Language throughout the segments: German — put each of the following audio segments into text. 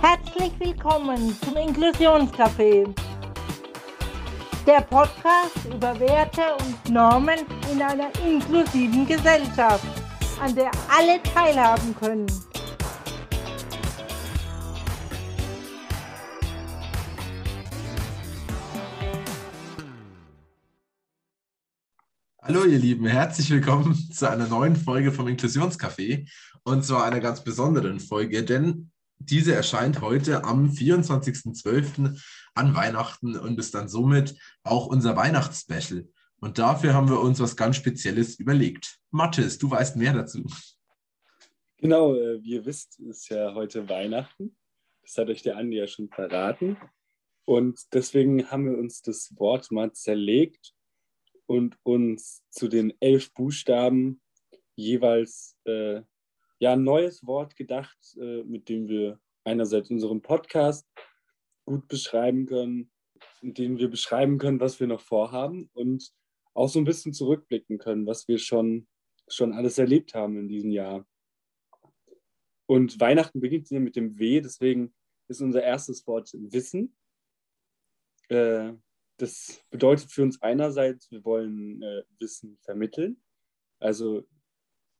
Herzlich willkommen zum Inklusionscafé. Der Podcast über Werte und Normen in einer inklusiven Gesellschaft, an der alle teilhaben können. Hallo ihr Lieben, herzlich willkommen zu einer neuen Folge vom Inklusionscafé und zwar einer ganz besonderen Folge, denn diese erscheint heute am 24.12. an Weihnachten und ist dann somit auch unser Weihnachtsspecial. Und dafür haben wir uns was ganz Spezielles überlegt. Mathis, du weißt mehr dazu. Genau, äh, wie ihr wisst, ist ja heute Weihnachten. Das hat euch der Andi ja schon verraten. Und deswegen haben wir uns das Wort mal zerlegt und uns zu den elf Buchstaben jeweils äh, ja, ein neues Wort gedacht, äh, mit dem wir einerseits unseren Podcast gut beschreiben können, in dem wir beschreiben können, was wir noch vorhaben und auch so ein bisschen zurückblicken können, was wir schon, schon alles erlebt haben in diesem Jahr. Und Weihnachten beginnt ja mit dem W, deswegen ist unser erstes Wort Wissen. Äh, das bedeutet für uns einerseits, wir wollen äh, Wissen vermitteln. Also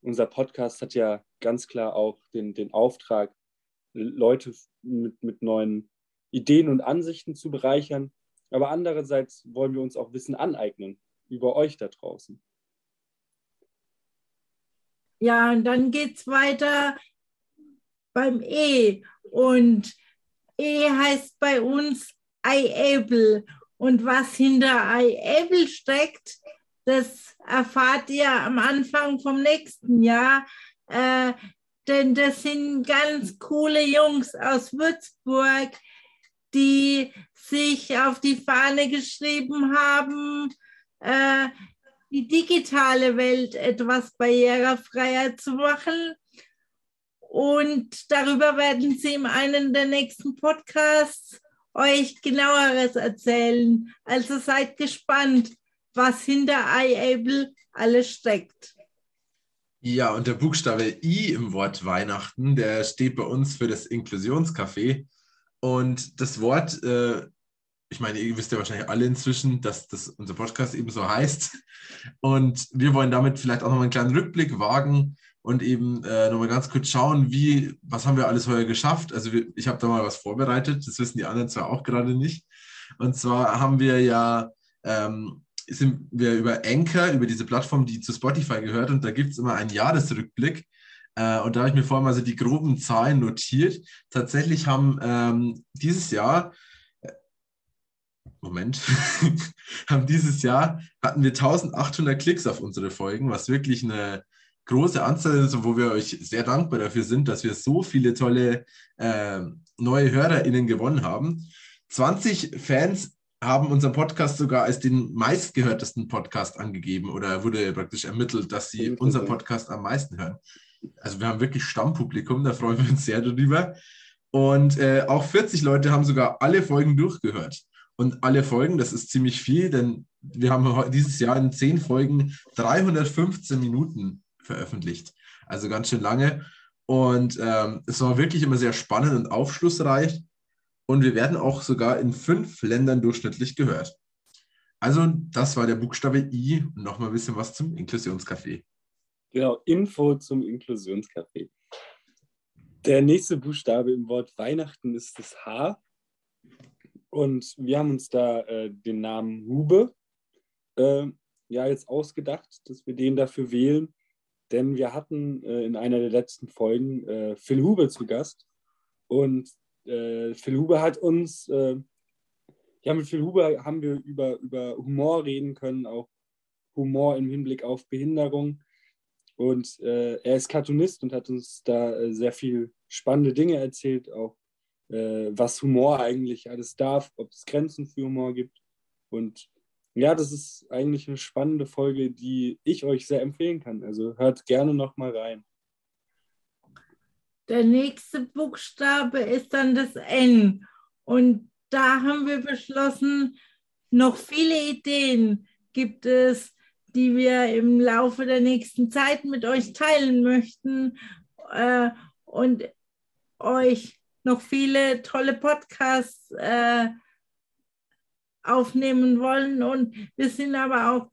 unser Podcast hat ja ganz klar auch den, den Auftrag, Leute mit, mit neuen Ideen und Ansichten zu bereichern. Aber andererseits wollen wir uns auch Wissen aneignen über euch da draußen. Ja, und dann geht es weiter beim E. Und E heißt bei uns iAble. Und was hinter iAble steckt, das erfahrt ihr am Anfang vom nächsten Jahr. Äh, denn das sind ganz coole Jungs aus Würzburg, die sich auf die Fahne geschrieben haben, äh, die digitale Welt etwas barrierefreier zu machen. Und darüber werden sie in einem der nächsten Podcasts euch genaueres erzählen. Also seid gespannt was hinter iAble alles steckt. Ja, und der Buchstabe I im Wort Weihnachten, der steht bei uns für das Inklusionscafé. Und das Wort, äh, ich meine, ihr wisst ja wahrscheinlich alle inzwischen, dass das unser Podcast eben so heißt. Und wir wollen damit vielleicht auch nochmal einen kleinen Rückblick wagen und eben äh, nochmal ganz kurz schauen, wie, was haben wir alles heuer geschafft. Also wir, ich habe da mal was vorbereitet, das wissen die anderen zwar auch gerade nicht. Und zwar haben wir ja ähm, sind wir über Anchor, über diese Plattform, die zu Spotify gehört, und da gibt es immer einen Jahresrückblick. Äh, und da habe ich mir vorhin mal so die groben Zahlen notiert. Tatsächlich haben ähm, dieses Jahr, äh, Moment, haben dieses Jahr, hatten wir 1800 Klicks auf unsere Folgen, was wirklich eine große Anzahl ist, wo wir euch sehr dankbar dafür sind, dass wir so viele tolle äh, neue HörerInnen gewonnen haben. 20 Fans haben unseren Podcast sogar als den meistgehörtesten Podcast angegeben oder wurde praktisch ermittelt, dass sie unseren Podcast am meisten hören. Also wir haben wirklich Stammpublikum, da freuen wir uns sehr darüber. Und äh, auch 40 Leute haben sogar alle Folgen durchgehört. Und alle Folgen, das ist ziemlich viel, denn wir haben dieses Jahr in 10 Folgen 315 Minuten veröffentlicht. Also ganz schön lange. Und ähm, es war wirklich immer sehr spannend und aufschlussreich. Und wir werden auch sogar in fünf Ländern durchschnittlich gehört. Also, das war der Buchstabe I nochmal ein bisschen was zum Inklusionscafé. Genau, Info zum Inklusionscafé. Der nächste Buchstabe im Wort Weihnachten ist das H. Und wir haben uns da äh, den Namen Hube äh, ja jetzt ausgedacht, dass wir den dafür wählen. Denn wir hatten äh, in einer der letzten Folgen äh, Phil Hube zu Gast. Und äh, Phil Huber hat uns, äh, ja, mit Phil Huber haben wir über, über Humor reden können, auch Humor im Hinblick auf Behinderung. Und äh, er ist Cartoonist und hat uns da äh, sehr viel spannende Dinge erzählt, auch äh, was Humor eigentlich alles darf, ob es Grenzen für Humor gibt. Und ja, das ist eigentlich eine spannende Folge, die ich euch sehr empfehlen kann. Also hört gerne noch mal rein. Der nächste Buchstabe ist dann das N. Und da haben wir beschlossen, noch viele Ideen gibt es, die wir im Laufe der nächsten Zeit mit euch teilen möchten äh, und euch noch viele tolle Podcasts äh, aufnehmen wollen. Und wir sind aber auch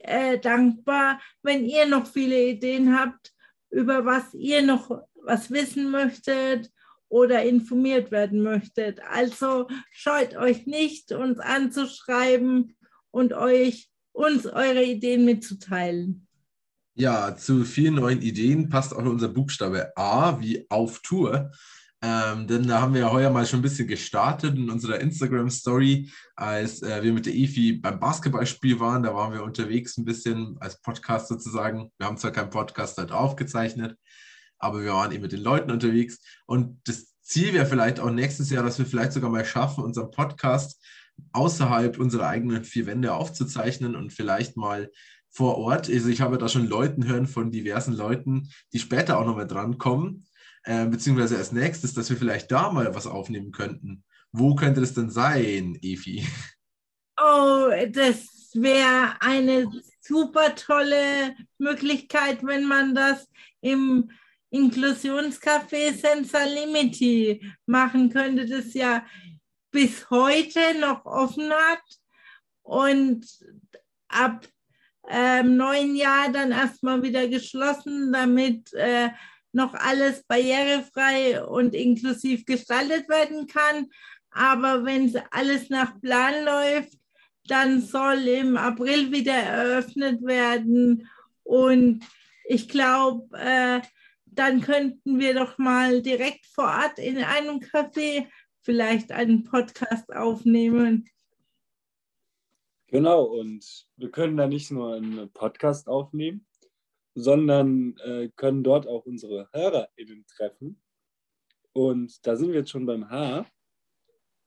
äh, dankbar, wenn ihr noch viele Ideen habt, über was ihr noch was wissen möchtet oder informiert werden möchtet. Also scheut euch nicht, uns anzuschreiben und euch uns eure Ideen mitzuteilen. Ja, zu vielen neuen Ideen passt auch unser Buchstabe A wie auf Tour. Ähm, denn da haben wir ja heuer mal schon ein bisschen gestartet in unserer Instagram-Story, als äh, wir mit der EFI beim Basketballspiel waren. Da waren wir unterwegs ein bisschen als Podcast sozusagen. Wir haben zwar keinen Podcast dort aufgezeichnet, aber wir waren eben mit den Leuten unterwegs. Und das Ziel wäre vielleicht auch nächstes Jahr, dass wir vielleicht sogar mal schaffen, unseren Podcast außerhalb unserer eigenen vier Wände aufzuzeichnen und vielleicht mal vor Ort. Also ich habe da schon Leuten hören von diversen Leuten, die später auch nochmal drankommen, äh, beziehungsweise als nächstes, dass wir vielleicht da mal was aufnehmen könnten. Wo könnte das denn sein, Efi? Oh, das wäre eine super tolle Möglichkeit, wenn man das im Inklusionscafé Senza Limiti machen könnte, das ja bis heute noch offen hat und ab ähm, neuen Jahr dann erstmal wieder geschlossen, damit äh, noch alles barrierefrei und inklusiv gestaltet werden kann. Aber wenn alles nach Plan läuft, dann soll im April wieder eröffnet werden. Und ich glaube, äh, dann könnten wir doch mal direkt vor Ort in einem Café vielleicht einen Podcast aufnehmen. Genau, und wir können da nicht nur einen Podcast aufnehmen, sondern äh, können dort auch unsere HörerInnen treffen. Und da sind wir jetzt schon beim H.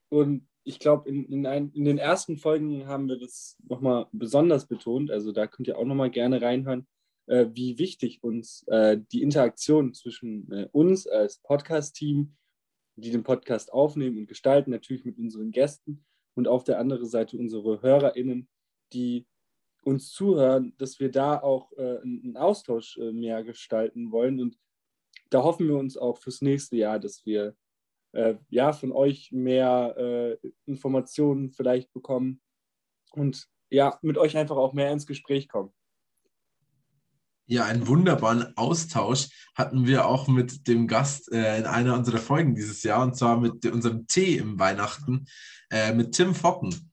Und ich glaube, in, in, in, den ersten Folgen haben wir das nochmal besonders betont. Also da könnt ihr auch nochmal gerne reinhören, äh, wie wichtig uns äh, die Interaktion zwischen äh, uns als Podcast-Team, die den Podcast aufnehmen und gestalten, natürlich mit unseren Gästen, und auf der anderen Seite unsere HörerInnen, die uns zuhören, dass wir da auch äh, einen Austausch äh, mehr gestalten wollen. Und da hoffen wir uns auch fürs nächste Jahr, dass wir äh, ja von euch mehr äh, Informationen vielleicht bekommen und ja, mit euch einfach auch mehr ins Gespräch kommen. Ja, einen wunderbaren Austausch hatten wir auch mit dem Gast äh, in einer unserer Folgen dieses Jahr, und zwar mit unserem Tee im Weihnachten, äh, mit Tim Focken.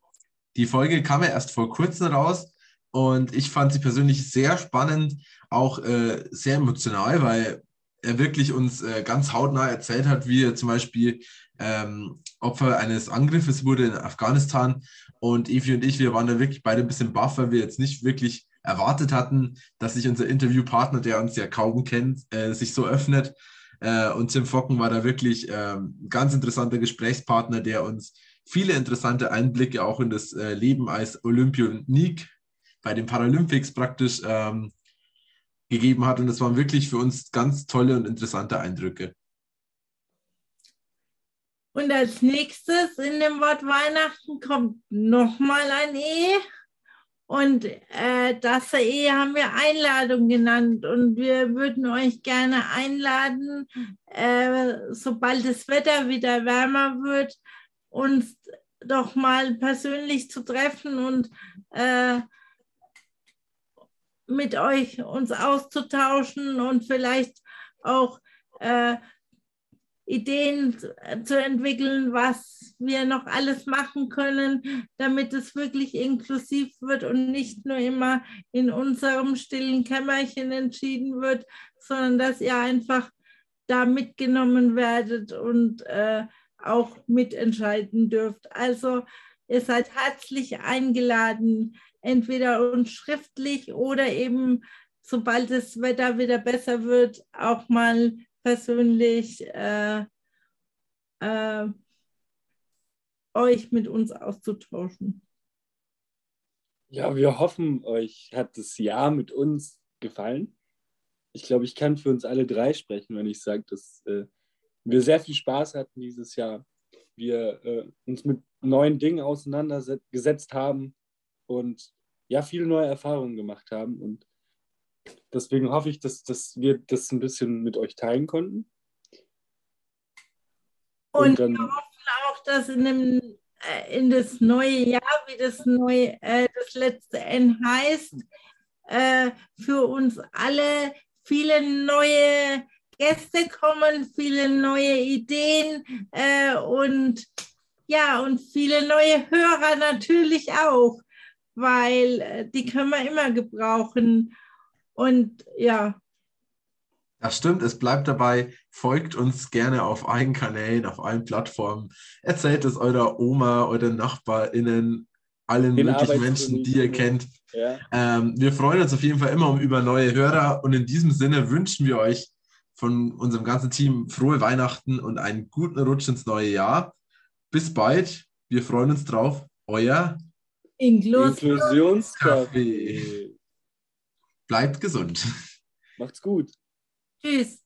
Die Folge kam ja erst vor kurzem raus und ich fand sie persönlich sehr spannend, auch äh, sehr emotional, weil er wirklich uns äh, ganz hautnah erzählt hat, wie er zum Beispiel ähm, Opfer eines Angriffes wurde in Afghanistan. Und Evi und ich, wir waren da wirklich beide ein bisschen baff, weil wir jetzt nicht wirklich erwartet hatten, dass sich unser Interviewpartner, der uns ja kaum kennt, äh, sich so öffnet. Äh, und Tim Focken war da wirklich äh, ein ganz interessanter Gesprächspartner, der uns viele interessante Einblicke auch in das äh, Leben als Olympionik bei den Paralympics praktisch ähm, gegeben hat. Und das waren wirklich für uns ganz tolle und interessante Eindrücke. Und als nächstes in dem Wort Weihnachten kommt nochmal ein E. Und äh, das E haben wir Einladung genannt. Und wir würden euch gerne einladen, äh, sobald das Wetter wieder wärmer wird, uns doch mal persönlich zu treffen und äh, mit euch uns auszutauschen und vielleicht auch äh, Ideen zu entwickeln, was wir noch alles machen können, damit es wirklich inklusiv wird und nicht nur immer in unserem stillen Kämmerchen entschieden wird, sondern dass ihr einfach da mitgenommen werdet und äh, auch mitentscheiden dürft. Also ihr seid herzlich eingeladen, entweder uns schriftlich oder eben, sobald das Wetter wieder besser wird, auch mal persönlich äh, äh, euch mit uns auszutauschen. Ja, wir hoffen, euch hat das Jahr mit uns gefallen. Ich glaube, ich kann für uns alle drei sprechen, wenn ich sage, dass äh, wir sehr viel Spaß hatten dieses Jahr. Wir äh, uns mit neuen Dingen auseinandergesetzt haben und ja, viele neue Erfahrungen gemacht haben. Und deswegen hoffe ich, dass, dass wir das ein bisschen mit euch teilen konnten. Und, Und dann- wir hoffen auch, dass in, dem, äh, in das neue Jahr, wie das neue, äh, das letzte N heißt, äh, für uns alle viele neue Gäste kommen, viele neue Ideen äh, und ja, und viele neue Hörer natürlich auch, weil äh, die können wir immer gebrauchen. Und ja, Das stimmt, es bleibt dabei. Folgt uns gerne auf allen Kanälen, auf allen Plattformen. Erzählt es eurer Oma, euren NachbarInnen, allen Den möglichen Menschen, die ihr kennt. Ja, Ähm, wir freuen uns auf jeden Fall immer um über neue Hörer und in diesem Sinne wünschen wir euch von unserem ganzen Team frohe Weihnachten und einen guten Rutsch ins neue Jahr. Bis bald. Wir freuen uns drauf. Euer Inklusion. Inklusionskaffee. Bleibt gesund. Macht's gut. Tschüss.